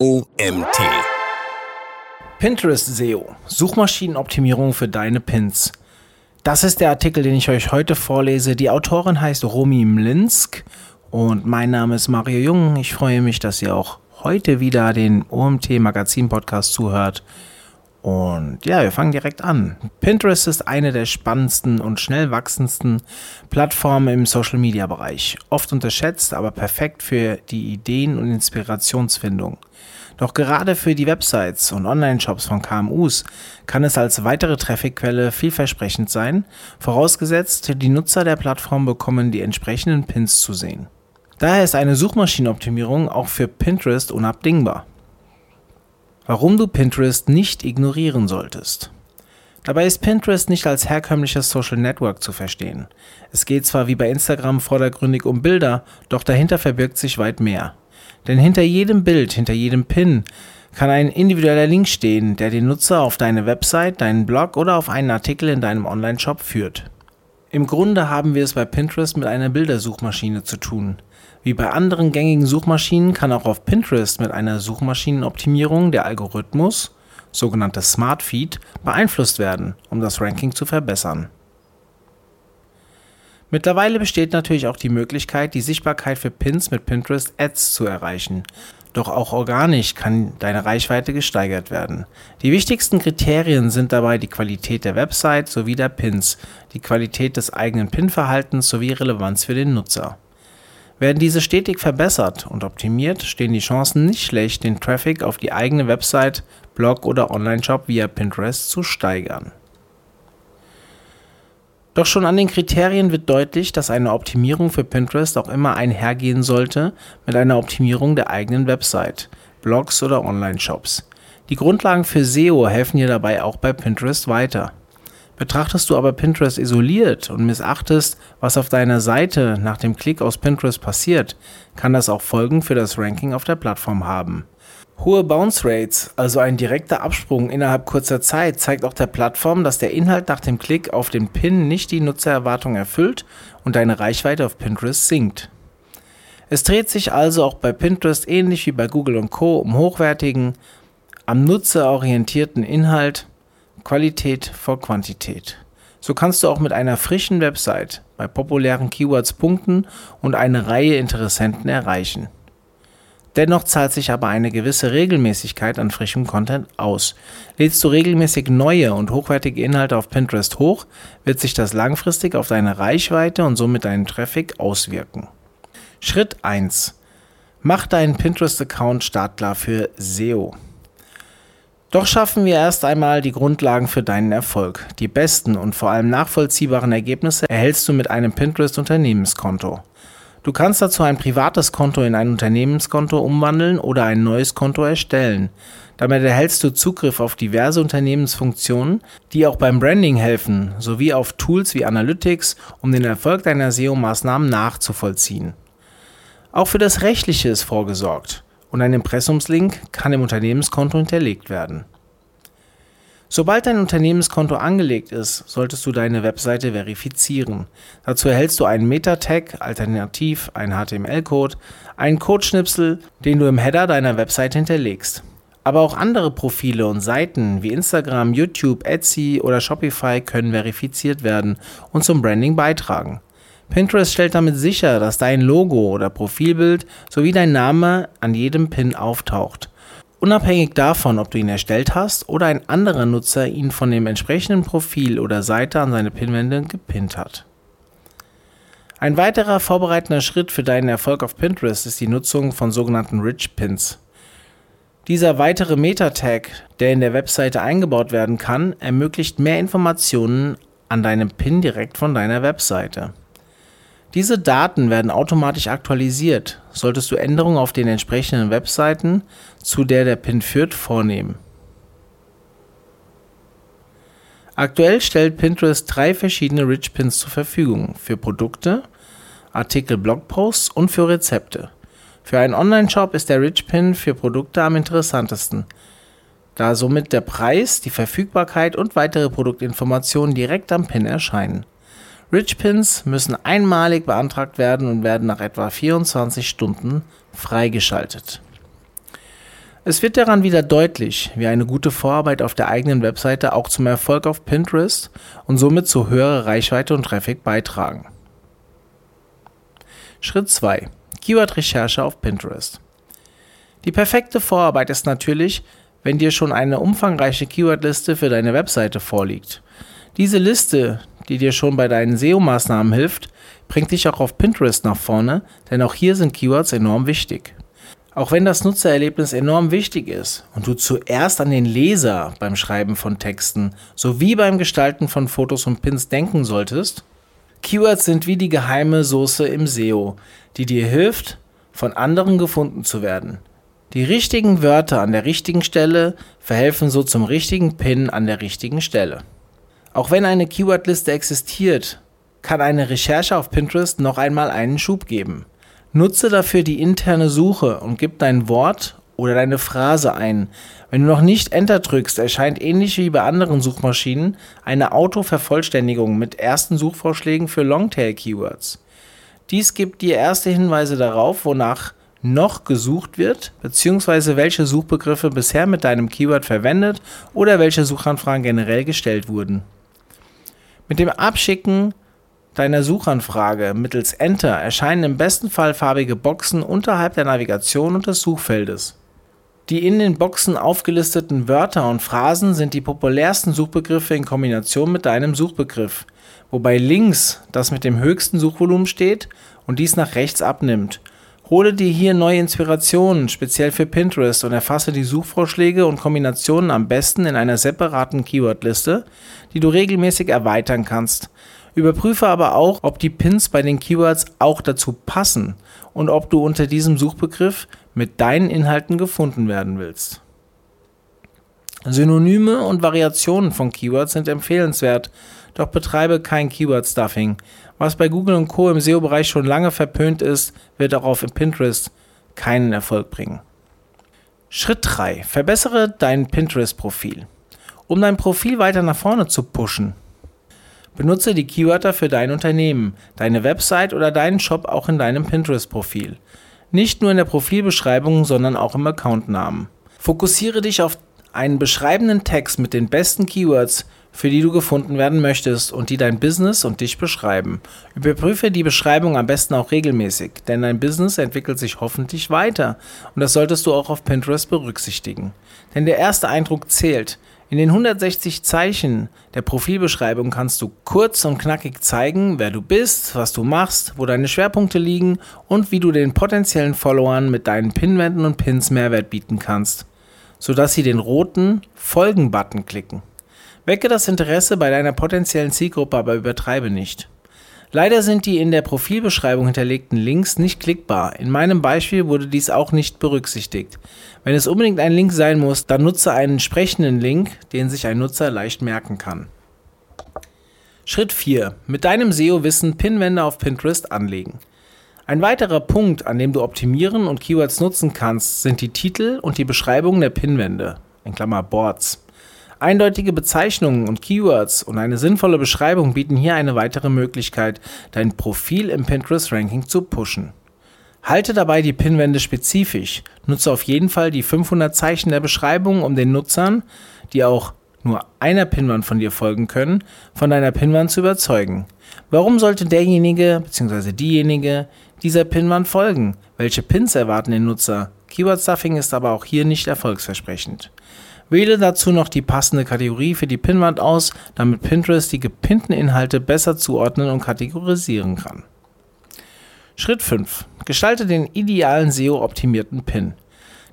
OMT. Pinterest SEO. Suchmaschinenoptimierung für deine Pins. Das ist der Artikel, den ich euch heute vorlese. Die Autorin heißt Romy Mlinsk und mein Name ist Mario Jung. Ich freue mich, dass ihr auch heute wieder den OMT Magazin Podcast zuhört. Und ja, wir fangen direkt an. Pinterest ist eine der spannendsten und schnell wachsendsten Plattformen im Social Media Bereich. Oft unterschätzt, aber perfekt für die Ideen- und Inspirationsfindung. Doch gerade für die Websites und Online-Shops von KMUs kann es als weitere Trafficquelle vielversprechend sein, vorausgesetzt, die Nutzer der Plattform bekommen die entsprechenden Pins zu sehen. Daher ist eine Suchmaschinenoptimierung auch für Pinterest unabdingbar. Warum du Pinterest nicht ignorieren solltest. Dabei ist Pinterest nicht als herkömmliches Social Network zu verstehen. Es geht zwar wie bei Instagram vordergründig um Bilder, doch dahinter verbirgt sich weit mehr. Denn hinter jedem Bild, hinter jedem Pin kann ein individueller Link stehen, der den Nutzer auf deine Website, deinen Blog oder auf einen Artikel in deinem Online-Shop führt. Im Grunde haben wir es bei Pinterest mit einer Bildersuchmaschine zu tun. Wie bei anderen gängigen Suchmaschinen kann auch auf Pinterest mit einer Suchmaschinenoptimierung der Algorithmus, sogenanntes Smart Feed, beeinflusst werden, um das Ranking zu verbessern. Mittlerweile besteht natürlich auch die Möglichkeit, die Sichtbarkeit für Pins mit Pinterest Ads zu erreichen. Doch auch organisch kann deine Reichweite gesteigert werden. Die wichtigsten Kriterien sind dabei die Qualität der Website sowie der Pins, die Qualität des eigenen Pin-Verhaltens sowie Relevanz für den Nutzer. Werden diese stetig verbessert und optimiert, stehen die Chancen nicht schlecht, den Traffic auf die eigene Website, Blog oder Online-Shop via Pinterest zu steigern. Doch schon an den Kriterien wird deutlich, dass eine Optimierung für Pinterest auch immer einhergehen sollte mit einer Optimierung der eigenen Website, Blogs oder Online-Shops. Die Grundlagen für SEO helfen dir dabei auch bei Pinterest weiter. Betrachtest du aber Pinterest isoliert und missachtest, was auf deiner Seite nach dem Klick aus Pinterest passiert, kann das auch Folgen für das Ranking auf der Plattform haben. Hohe Bounce Rates, also ein direkter Absprung innerhalb kurzer Zeit, zeigt auch der Plattform, dass der Inhalt nach dem Klick auf den Pin nicht die Nutzererwartung erfüllt und deine Reichweite auf Pinterest sinkt. Es dreht sich also auch bei Pinterest ähnlich wie bei Google und Co. um hochwertigen, am Nutzer orientierten Inhalt, Qualität vor Quantität. So kannst du auch mit einer frischen Website bei populären Keywords punkten und eine Reihe Interessenten erreichen. Dennoch zahlt sich aber eine gewisse Regelmäßigkeit an frischem Content aus. Lädst du regelmäßig neue und hochwertige Inhalte auf Pinterest hoch, wird sich das langfristig auf deine Reichweite und somit deinen Traffic auswirken. Schritt 1. Mach deinen Pinterest-Account startklar für SEO. Doch schaffen wir erst einmal die Grundlagen für deinen Erfolg. Die besten und vor allem nachvollziehbaren Ergebnisse erhältst du mit einem Pinterest-Unternehmenskonto. Du kannst dazu ein privates Konto in ein Unternehmenskonto umwandeln oder ein neues Konto erstellen. Damit erhältst du Zugriff auf diverse Unternehmensfunktionen, die auch beim Branding helfen, sowie auf Tools wie Analytics, um den Erfolg deiner SEO-Maßnahmen nachzuvollziehen. Auch für das Rechtliche ist vorgesorgt und ein Impressumslink kann im Unternehmenskonto hinterlegt werden. Sobald dein Unternehmenskonto angelegt ist, solltest du deine Webseite verifizieren. Dazu erhältst du einen Meta-Tag, alternativ einen HTML-Code, einen Codeschnipsel, den du im Header deiner Webseite hinterlegst. Aber auch andere Profile und Seiten wie Instagram, YouTube, Etsy oder Shopify können verifiziert werden und zum Branding beitragen. Pinterest stellt damit sicher, dass dein Logo oder Profilbild sowie dein Name an jedem Pin auftaucht. Unabhängig davon, ob du ihn erstellt hast oder ein anderer Nutzer ihn von dem entsprechenden Profil oder Seite an seine Pinwände gepinnt hat. Ein weiterer vorbereitender Schritt für deinen Erfolg auf Pinterest ist die Nutzung von sogenannten Rich Pins. Dieser weitere Meta-Tag, der in der Webseite eingebaut werden kann, ermöglicht mehr Informationen an deinem Pin direkt von deiner Webseite. Diese Daten werden automatisch aktualisiert, solltest du Änderungen auf den entsprechenden Webseiten, zu der der Pin führt, vornehmen. Aktuell stellt Pinterest drei verschiedene Rich Pins zur Verfügung für Produkte, Artikel, Blogposts und für Rezepte. Für einen Online-Shop ist der Rich Pin für Produkte am interessantesten, da somit der Preis, die Verfügbarkeit und weitere Produktinformationen direkt am Pin erscheinen. Rich Pins müssen einmalig beantragt werden und werden nach etwa 24 Stunden freigeschaltet. Es wird daran wieder deutlich, wie eine gute Vorarbeit auf der eigenen Webseite auch zum Erfolg auf Pinterest und somit zu höherer Reichweite und Traffic beitragen. Schritt 2. Keyword-Recherche auf Pinterest. Die perfekte Vorarbeit ist natürlich, wenn dir schon eine umfangreiche Keywordliste für deine Webseite vorliegt. Diese Liste, die dir schon bei deinen SEO-Maßnahmen hilft, bringt dich auch auf Pinterest nach vorne, denn auch hier sind Keywords enorm wichtig. Auch wenn das Nutzererlebnis enorm wichtig ist und du zuerst an den Leser beim Schreiben von Texten sowie beim Gestalten von Fotos und Pins denken solltest, Keywords sind wie die geheime Soße im SEO, die dir hilft, von anderen gefunden zu werden. Die richtigen Wörter an der richtigen Stelle verhelfen so zum richtigen Pin an der richtigen Stelle. Auch wenn eine Keywordliste existiert, kann eine Recherche auf Pinterest noch einmal einen Schub geben. Nutze dafür die interne Suche und gib dein Wort oder deine Phrase ein. Wenn du noch nicht Enter drückst, erscheint ähnlich wie bei anderen Suchmaschinen eine Autovervollständigung mit ersten Suchvorschlägen für Longtail-Keywords. Dies gibt dir erste Hinweise darauf, wonach noch gesucht wird, beziehungsweise welche Suchbegriffe bisher mit deinem Keyword verwendet oder welche Suchanfragen generell gestellt wurden. Mit dem Abschicken deiner Suchanfrage mittels Enter erscheinen im besten Fall farbige Boxen unterhalb der Navigation und des Suchfeldes. Die in den Boxen aufgelisteten Wörter und Phrasen sind die populärsten Suchbegriffe in Kombination mit deinem Suchbegriff, wobei links das mit dem höchsten Suchvolumen steht und dies nach rechts abnimmt. Hole dir hier neue Inspirationen, speziell für Pinterest, und erfasse die Suchvorschläge und Kombinationen am besten in einer separaten Keywordliste, die du regelmäßig erweitern kannst. Überprüfe aber auch, ob die Pins bei den Keywords auch dazu passen und ob du unter diesem Suchbegriff mit deinen Inhalten gefunden werden willst. Synonyme und Variationen von Keywords sind empfehlenswert, doch betreibe kein Keyword-Stuffing. Was bei Google und Co. im SEO-Bereich schon lange verpönt ist, wird auch auf Pinterest keinen Erfolg bringen. Schritt 3. Verbessere dein Pinterest-Profil. Um dein Profil weiter nach vorne zu pushen, Benutze die Keywörter für dein Unternehmen, deine Website oder deinen Shop auch in deinem Pinterest-Profil. Nicht nur in der Profilbeschreibung, sondern auch im Accountnamen. Fokussiere dich auf einen beschreibenden Text mit den besten Keywords, für die du gefunden werden möchtest und die dein Business und dich beschreiben. Überprüfe die Beschreibung am besten auch regelmäßig, denn dein Business entwickelt sich hoffentlich weiter und das solltest du auch auf Pinterest berücksichtigen. Denn der erste Eindruck zählt. In den 160 Zeichen der Profilbeschreibung kannst du kurz und knackig zeigen, wer du bist, was du machst, wo deine Schwerpunkte liegen und wie du den potenziellen Followern mit deinen Pinwänden und Pins Mehrwert bieten kannst, sodass sie den roten Folgen-Button klicken. Wecke das Interesse bei deiner potenziellen Zielgruppe, aber übertreibe nicht. Leider sind die in der Profilbeschreibung hinterlegten Links nicht klickbar. In meinem Beispiel wurde dies auch nicht berücksichtigt. Wenn es unbedingt ein Link sein muss, dann nutze einen entsprechenden Link, den sich ein Nutzer leicht merken kann. Schritt 4. Mit deinem SEO-Wissen Pinwände auf Pinterest anlegen. Ein weiterer Punkt, an dem du optimieren und Keywords nutzen kannst, sind die Titel und die Beschreibung der Pinwände, in Klammer Boards. Eindeutige Bezeichnungen und Keywords und eine sinnvolle Beschreibung bieten hier eine weitere Möglichkeit, dein Profil im Pinterest-Ranking zu pushen. Halte dabei die Pinwände spezifisch. Nutze auf jeden Fall die 500 Zeichen der Beschreibung, um den Nutzern, die auch nur einer Pinwand von dir folgen können, von deiner Pinwand zu überzeugen. Warum sollte derjenige bzw. diejenige dieser Pinwand folgen? Welche Pins erwarten den Nutzer? Keyword Stuffing ist aber auch hier nicht erfolgsversprechend. Wähle dazu noch die passende Kategorie für die Pinnwand aus, damit Pinterest die gepinnten Inhalte besser zuordnen und kategorisieren kann. Schritt 5. Gestalte den idealen SEO-optimierten Pin.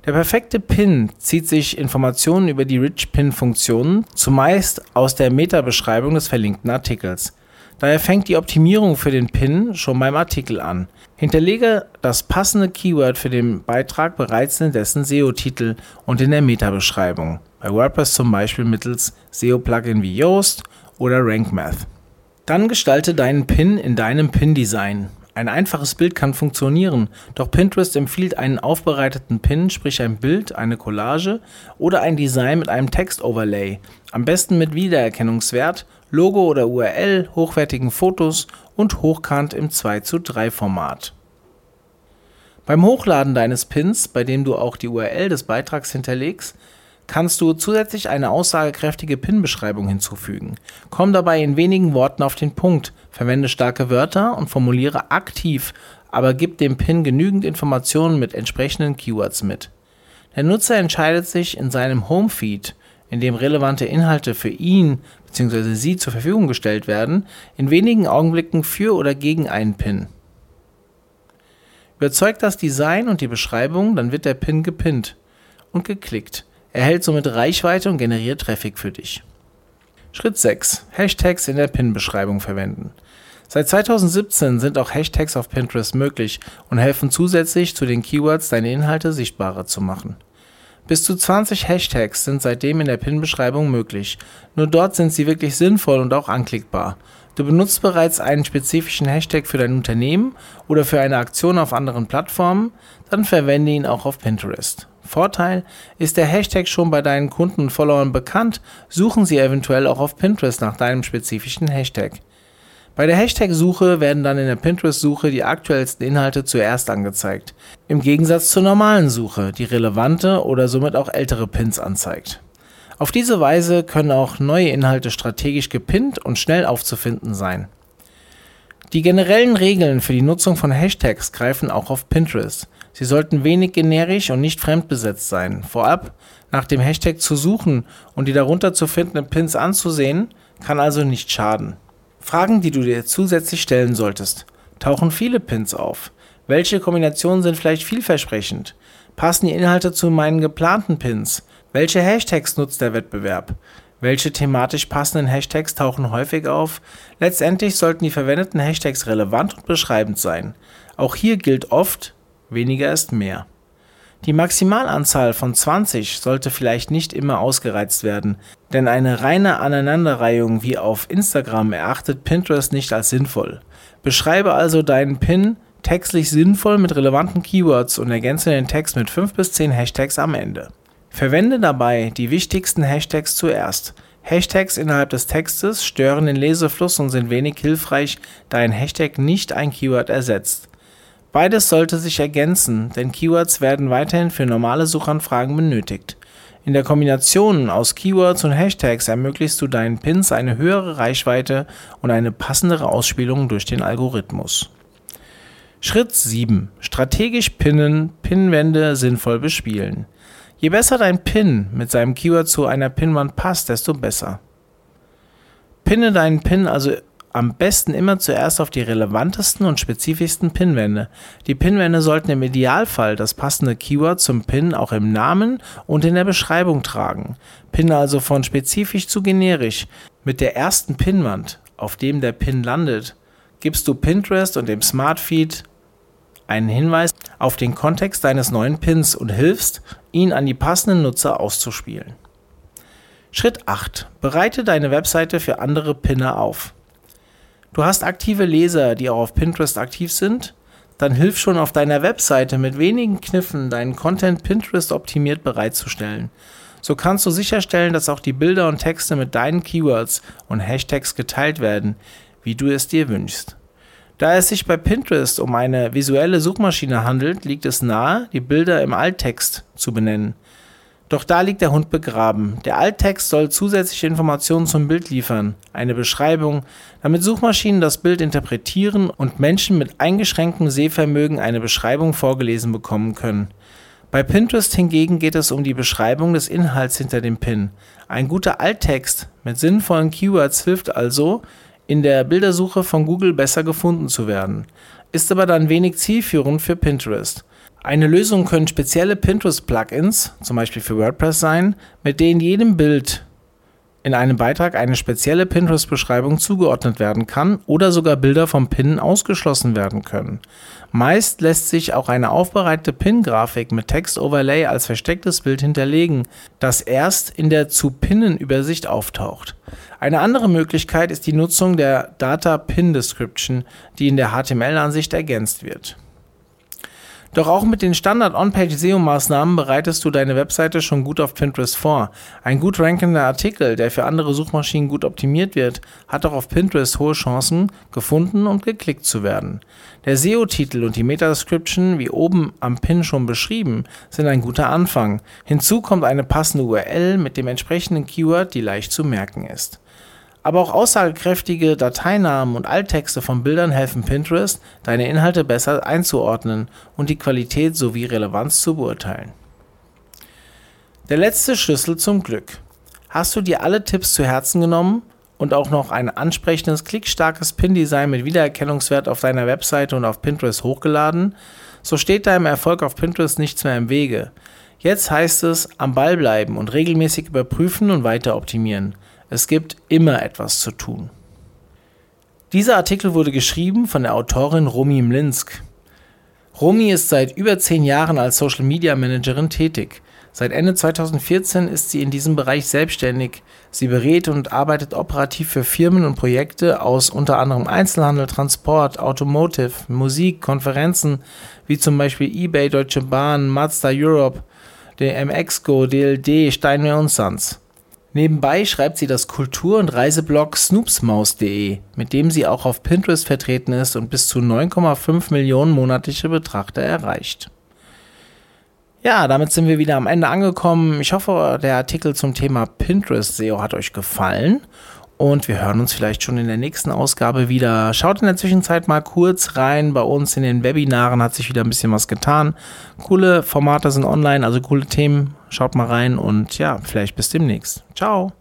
Der perfekte Pin zieht sich Informationen über die Rich Pin-Funktionen, zumeist aus der Meta-Beschreibung des verlinkten Artikels. Daher fängt die Optimierung für den Pin schon beim Artikel an. Hinterlege das passende Keyword für den Beitrag bereits in dessen SEO-Titel und in der Meta-Beschreibung. Bei WordPress zum Beispiel mittels SEO-Plugin wie Yoast oder RankMath. Dann gestalte deinen Pin in deinem Pin-Design. Ein einfaches Bild kann funktionieren, doch Pinterest empfiehlt einen aufbereiteten Pin, sprich ein Bild, eine Collage oder ein Design mit einem Text-Overlay. Am besten mit Wiedererkennungswert, Logo oder URL, hochwertigen Fotos und hochkant im 2 zu 3 Format. Beim Hochladen deines Pins, bei dem du auch die URL des Beitrags hinterlegst, kannst du zusätzlich eine aussagekräftige Pin-Beschreibung hinzufügen. Komm dabei in wenigen Worten auf den Punkt, verwende starke Wörter und formuliere aktiv, aber gib dem Pin genügend Informationen mit entsprechenden Keywords mit. Der Nutzer entscheidet sich in seinem Homefeed, in dem relevante Inhalte für ihn bzw. sie zur Verfügung gestellt werden, in wenigen Augenblicken für oder gegen einen Pin. Überzeugt das Design und die Beschreibung, dann wird der Pin gepinnt und geklickt erhält somit Reichweite und generiert Traffic für dich. Schritt 6. Hashtags in der Pin-Beschreibung verwenden. Seit 2017 sind auch Hashtags auf Pinterest möglich und helfen zusätzlich zu den Keywords deine Inhalte sichtbarer zu machen. Bis zu 20 Hashtags sind seitdem in der Pin-Beschreibung möglich. Nur dort sind sie wirklich sinnvoll und auch anklickbar. Du benutzt bereits einen spezifischen Hashtag für dein Unternehmen oder für eine Aktion auf anderen Plattformen, dann verwende ihn auch auf Pinterest. Vorteil, ist der Hashtag schon bei deinen Kunden und Followern bekannt, suchen sie eventuell auch auf Pinterest nach deinem spezifischen Hashtag. Bei der Hashtag-Suche werden dann in der Pinterest-Suche die aktuellsten Inhalte zuerst angezeigt, im Gegensatz zur normalen Suche, die relevante oder somit auch ältere Pins anzeigt. Auf diese Weise können auch neue Inhalte strategisch gepinnt und schnell aufzufinden sein. Die generellen Regeln für die Nutzung von Hashtags greifen auch auf Pinterest. Sie sollten wenig generisch und nicht fremdbesetzt sein. Vorab nach dem Hashtag zu suchen und die darunter zu findenden Pins anzusehen, kann also nicht schaden. Fragen, die du dir zusätzlich stellen solltest. Tauchen viele Pins auf? Welche Kombinationen sind vielleicht vielversprechend? Passen die Inhalte zu meinen geplanten Pins? Welche Hashtags nutzt der Wettbewerb? Welche thematisch passenden Hashtags tauchen häufig auf? Letztendlich sollten die verwendeten Hashtags relevant und beschreibend sein. Auch hier gilt oft, weniger ist mehr. Die Maximalanzahl von 20 sollte vielleicht nicht immer ausgereizt werden, denn eine reine Aneinanderreihung wie auf Instagram erachtet Pinterest nicht als sinnvoll. Beschreibe also deinen Pin textlich sinnvoll mit relevanten Keywords und ergänze den Text mit 5 bis 10 Hashtags am Ende. Verwende dabei die wichtigsten Hashtags zuerst. Hashtags innerhalb des Textes stören den Lesefluss und sind wenig hilfreich, da ein Hashtag nicht ein Keyword ersetzt. Beides sollte sich ergänzen, denn Keywords werden weiterhin für normale Suchanfragen benötigt. In der Kombination aus Keywords und Hashtags ermöglichst du deinen Pins eine höhere Reichweite und eine passendere Ausspielung durch den Algorithmus. Schritt 7. Strategisch pinnen, Pinwände sinnvoll bespielen. Je besser dein Pin mit seinem Keyword zu einer Pinwand passt, desto besser. Pinne deinen Pin also am besten immer zuerst auf die relevantesten und spezifischsten Pinwände. Die Pinwände sollten im Idealfall das passende Keyword zum Pin auch im Namen und in der Beschreibung tragen. Pinne also von spezifisch zu generisch. Mit der ersten Pinwand, auf dem der Pin landet, gibst du Pinterest und dem Smartfeed einen Hinweis auf den Kontext deines neuen Pins und hilfst, ihn an die passenden Nutzer auszuspielen. Schritt 8. Bereite deine Webseite für andere Pinner auf. Du hast aktive Leser, die auch auf Pinterest aktiv sind? Dann hilf schon auf deiner Webseite mit wenigen Kniffen deinen Content Pinterest optimiert bereitzustellen. So kannst du sicherstellen, dass auch die Bilder und Texte mit deinen Keywords und Hashtags geteilt werden, wie du es dir wünschst. Da es sich bei Pinterest um eine visuelle Suchmaschine handelt, liegt es nahe, die Bilder im Alttext zu benennen. Doch da liegt der Hund begraben. Der Alttext soll zusätzliche Informationen zum Bild liefern, eine Beschreibung, damit Suchmaschinen das Bild interpretieren und Menschen mit eingeschränktem Sehvermögen eine Beschreibung vorgelesen bekommen können. Bei Pinterest hingegen geht es um die Beschreibung des Inhalts hinter dem Pin. Ein guter Alttext mit sinnvollen Keywords hilft also, in der Bildersuche von Google besser gefunden zu werden, ist aber dann wenig zielführend für Pinterest. Eine Lösung können spezielle Pinterest-Plugins, zum Beispiel für WordPress sein, mit denen jedem Bild in einem Beitrag eine spezielle Pinterest-Beschreibung zugeordnet werden kann oder sogar Bilder vom Pinnen ausgeschlossen werden können. Meist lässt sich auch eine aufbereitete Pin-Grafik mit Text-Overlay als verstecktes Bild hinterlegen, das erst in der zu Pinnen-Übersicht auftaucht. Eine andere Möglichkeit ist die Nutzung der Data Pin Description, die in der HTML-Ansicht ergänzt wird. Doch auch mit den Standard-On-Page-SEO-Maßnahmen bereitest du deine Webseite schon gut auf Pinterest vor. Ein gut rankender Artikel, der für andere Suchmaschinen gut optimiert wird, hat auch auf Pinterest hohe Chancen, gefunden und geklickt zu werden. Der SEO-Titel und die Meta-Description, wie oben am Pin schon beschrieben, sind ein guter Anfang. Hinzu kommt eine passende URL mit dem entsprechenden Keyword, die leicht zu merken ist. Aber auch aussagekräftige Dateinamen und Alttexte von Bildern helfen Pinterest, deine Inhalte besser einzuordnen und die Qualität sowie Relevanz zu beurteilen. Der letzte Schlüssel zum Glück. Hast du dir alle Tipps zu Herzen genommen und auch noch ein ansprechendes, klickstarkes Pin-Design mit Wiedererkennungswert auf deiner Webseite und auf Pinterest hochgeladen? So steht deinem Erfolg auf Pinterest nichts mehr im Wege. Jetzt heißt es am Ball bleiben und regelmäßig überprüfen und weiter optimieren. Es gibt immer etwas zu tun. Dieser Artikel wurde geschrieben von der Autorin Romy Mlinsk. Romy ist seit über zehn Jahren als Social Media Managerin tätig. Seit Ende 2014 ist sie in diesem Bereich selbstständig. Sie berät und arbeitet operativ für Firmen und Projekte aus unter anderem Einzelhandel, Transport, Automotive, Musik, Konferenzen wie zum Beispiel eBay, Deutsche Bahn, Mazda Europe, der DLD, Steinway Sons. Nebenbei schreibt sie das Kultur- und Reiseblog snoopsmaus.de, mit dem sie auch auf Pinterest vertreten ist und bis zu 9,5 Millionen monatliche Betrachter erreicht. Ja, damit sind wir wieder am Ende angekommen. Ich hoffe, der Artikel zum Thema Pinterest SEO hat euch gefallen und wir hören uns vielleicht schon in der nächsten Ausgabe wieder. Schaut in der Zwischenzeit mal kurz rein. Bei uns in den Webinaren hat sich wieder ein bisschen was getan. Coole Formate sind online, also coole Themen. Schaut mal rein und ja, vielleicht bis demnächst. Ciao.